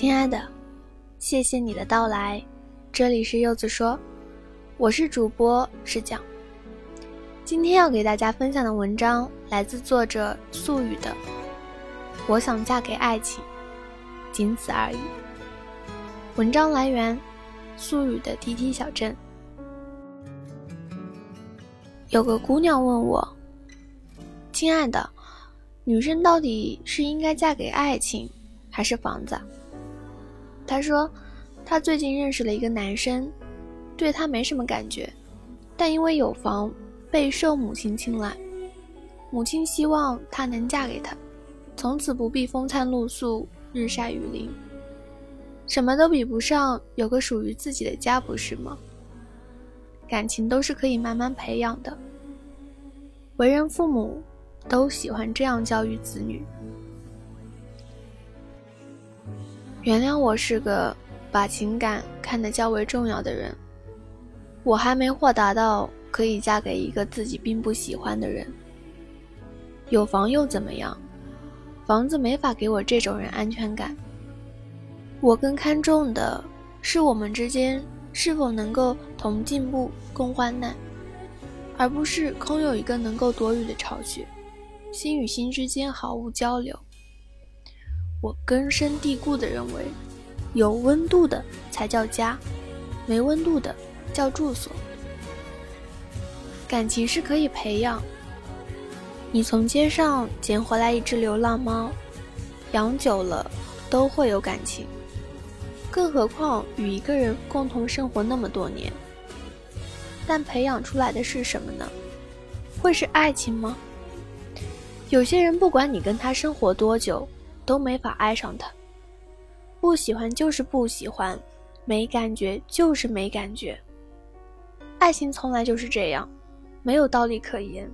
亲爱的，谢谢你的到来。这里是柚子说，我是主播是讲。今天要给大家分享的文章来自作者素雨的《我想嫁给爱情》，仅此而已。文章来源素雨的滴滴小镇。有个姑娘问我：“亲爱的，女生到底是应该嫁给爱情，还是房子？”她说，她最近认识了一个男生，对他没什么感觉，但因为有房，备受母亲青睐。母亲希望她能嫁给他，从此不必风餐露宿、日晒雨淋，什么都比不上有个属于自己的家，不是吗？感情都是可以慢慢培养的，为人父母都喜欢这样教育子女。原谅我是个把情感看得较为重要的人，我还没豁达到可以嫁给一个自己并不喜欢的人。有房又怎么样？房子没法给我这种人安全感。我更看重的是我们之间是否能够同进步、共患难，而不是空有一个能够躲雨的巢穴，心与心之间毫无交流。我根深蒂固地认为，有温度的才叫家，没温度的叫住所。感情是可以培养。你从街上捡回来一只流浪猫，养久了都会有感情，更何况与一个人共同生活那么多年。但培养出来的是什么呢？会是爱情吗？有些人不管你跟他生活多久。都没法爱上他，不喜欢就是不喜欢，没感觉就是没感觉。爱情从来就是这样，没有道理可言。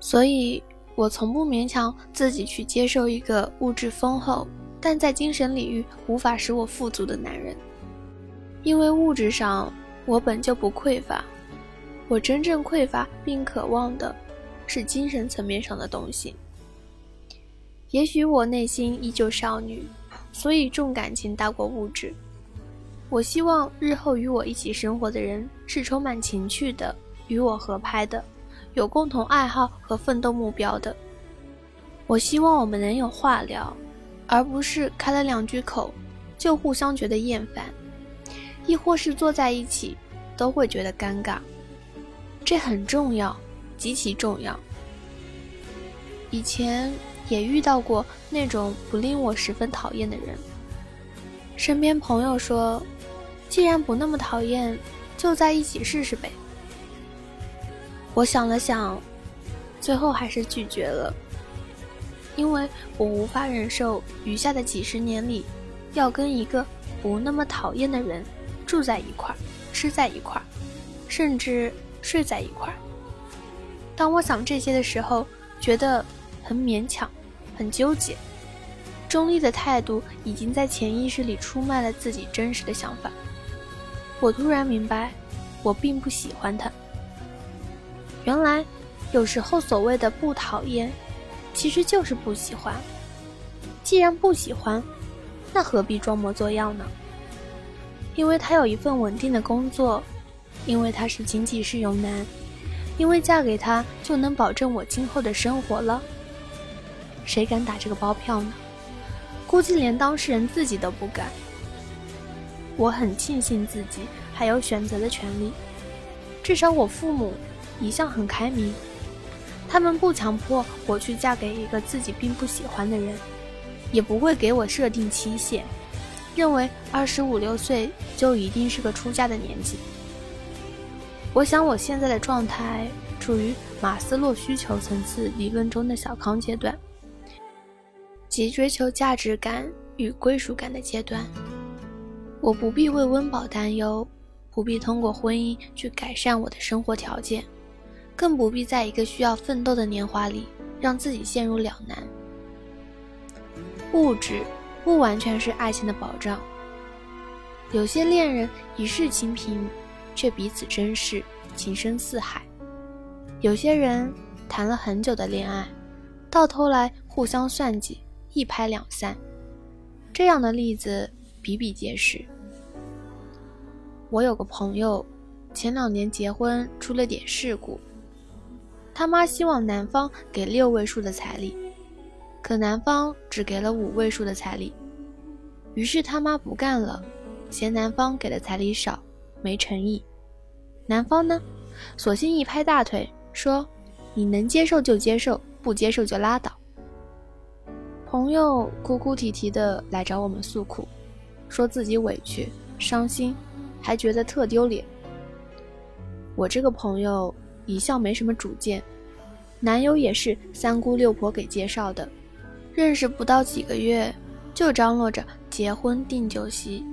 所以我从不勉强自己去接受一个物质丰厚，但在精神领域无法使我富足的男人，因为物质上我本就不匮乏，我真正匮乏并渴望的是精神层面上的东西。也许我内心依旧少女，所以重感情大过物质。我希望日后与我一起生活的人是充满情趣的，与我合拍的，有共同爱好和奋斗目标的。我希望我们能有话聊，而不是开了两句口就互相觉得厌烦，亦或是坐在一起都会觉得尴尬。这很重要，极其重要。以前。也遇到过那种不令我十分讨厌的人。身边朋友说：“既然不那么讨厌，就在一起试试呗。”我想了想，最后还是拒绝了，因为我无法忍受余下的几十年里，要跟一个不那么讨厌的人住在一块儿、吃在一块儿，甚至睡在一块儿。当我想这些的时候，觉得很勉强。很纠结，中立的态度已经在潜意识里出卖了自己真实的想法。我突然明白，我并不喜欢他。原来，有时候所谓的不讨厌，其实就是不喜欢。既然不喜欢，那何必装模作样呢？因为他有一份稳定的工作，因为他是经济适用男，因为嫁给他就能保证我今后的生活了。谁敢打这个包票呢？估计连当事人自己都不敢。我很庆幸自己还有选择的权利，至少我父母一向很开明，他们不强迫我去嫁给一个自己并不喜欢的人，也不会给我设定期限，认为二十五六岁就一定是个出嫁的年纪。我想我现在的状态处于马斯洛需求层次理论中的小康阶段。即追求价值感与归属感的阶段，我不必为温饱担忧，不必通过婚姻去改善我的生活条件，更不必在一个需要奋斗的年华里让自己陷入两难。物质不完全是爱情的保障，有些恋人一世清贫，却彼此珍视，情深似海；有些人谈了很久的恋爱，到头来互相算计。一拍两散，这样的例子比比皆是。我有个朋友，前两年结婚出了点事故，他妈希望男方给六位数的彩礼，可男方只给了五位数的彩礼，于是他妈不干了，嫌男方给的彩礼少，没诚意。男方呢，索性一拍大腿说：“你能接受就接受，不接受就拉倒。”朋友哭哭啼啼的来找我们诉苦，说自己委屈、伤心，还觉得特丢脸。我这个朋友一向没什么主见，男友也是三姑六婆给介绍的，认识不到几个月就张罗着结婚订酒席，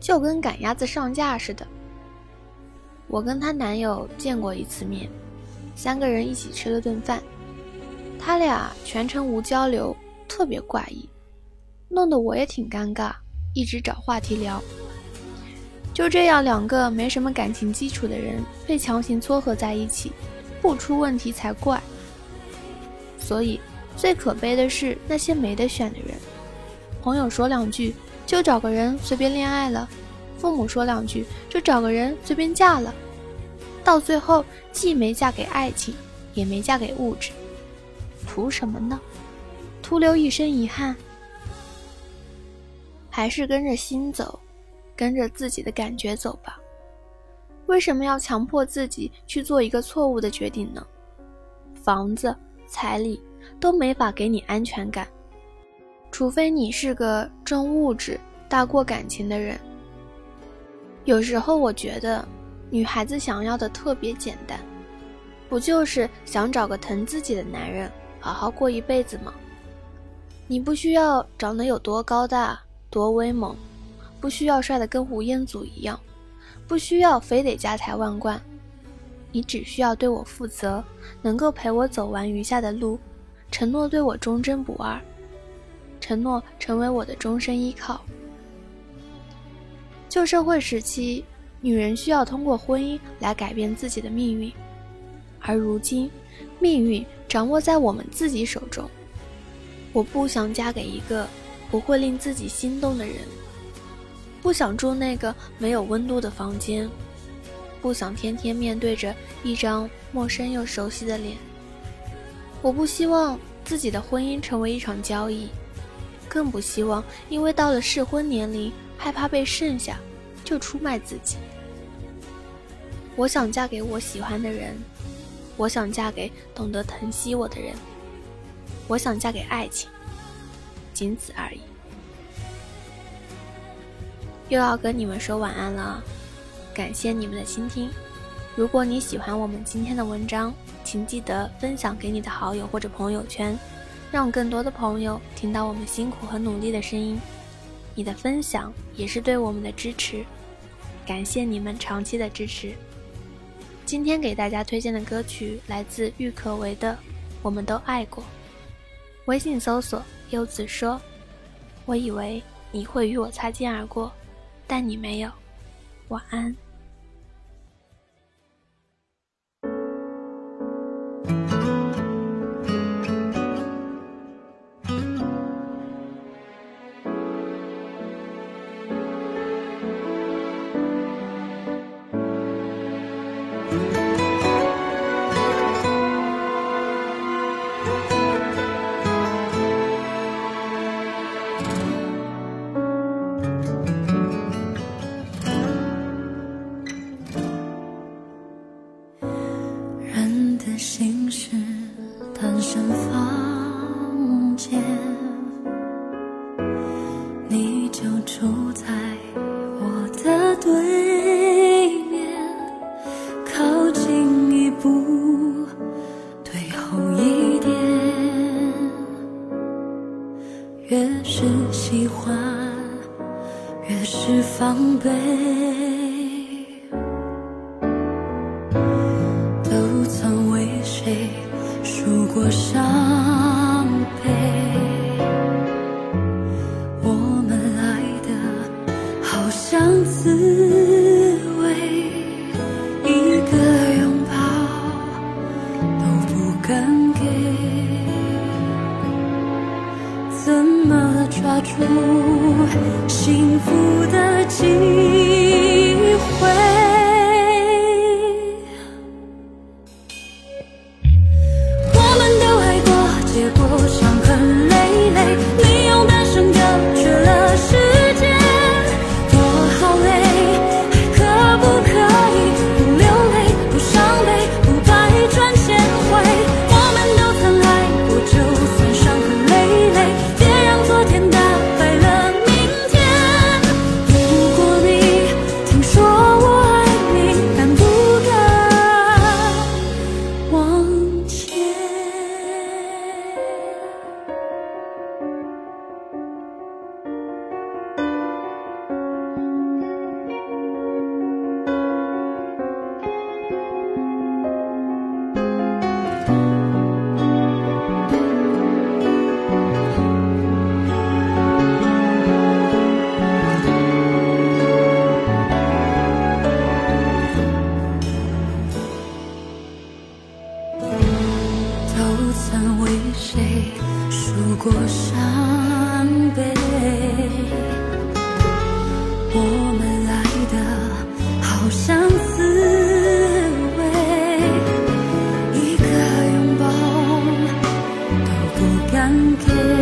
就跟赶鸭子上架似的。我跟她男友见过一次面，三个人一起吃了顿饭，他俩全程无交流。特别怪异，弄得我也挺尴尬，一直找话题聊。就这样，两个没什么感情基础的人被强行撮合在一起，不出问题才怪。所以，最可悲的是那些没得选的人。朋友说两句就找个人随便恋爱了，父母说两句就找个人随便嫁了，到最后既没嫁给爱情，也没嫁给物质，图什么呢？徒留一身遗憾，还是跟着心走，跟着自己的感觉走吧。为什么要强迫自己去做一个错误的决定呢？房子、彩礼都没法给你安全感，除非你是个重物质大过感情的人。有时候我觉得，女孩子想要的特别简单，不就是想找个疼自己的男人，好好过一辈子吗？你不需要长得有多高大、多威猛，不需要帅得跟吴彦祖一样，不需要非得家财万贯，你只需要对我负责，能够陪我走完余下的路，承诺对我忠贞不二，承诺成为我的终身依靠。旧社会时期，女人需要通过婚姻来改变自己的命运，而如今，命运掌握在我们自己手中。我不想嫁给一个不会令自己心动的人，不想住那个没有温度的房间，不想天天面对着一张陌生又熟悉的脸。我不希望自己的婚姻成为一场交易，更不希望因为到了适婚年龄害怕被剩下，就出卖自己。我想嫁给我喜欢的人，我想嫁给懂得疼惜我的人。我想嫁给爱情，仅此而已。又要跟你们说晚安了，感谢你们的倾听。如果你喜欢我们今天的文章，请记得分享给你的好友或者朋友圈，让更多的朋友听到我们辛苦和努力的声音。你的分享也是对我们的支持，感谢你们长期的支持。今天给大家推荐的歌曲来自郁可唯的《我们都爱过》。微信搜索“柚子说”，我以为你会与我擦肩而过，但你没有。晚安。么 came.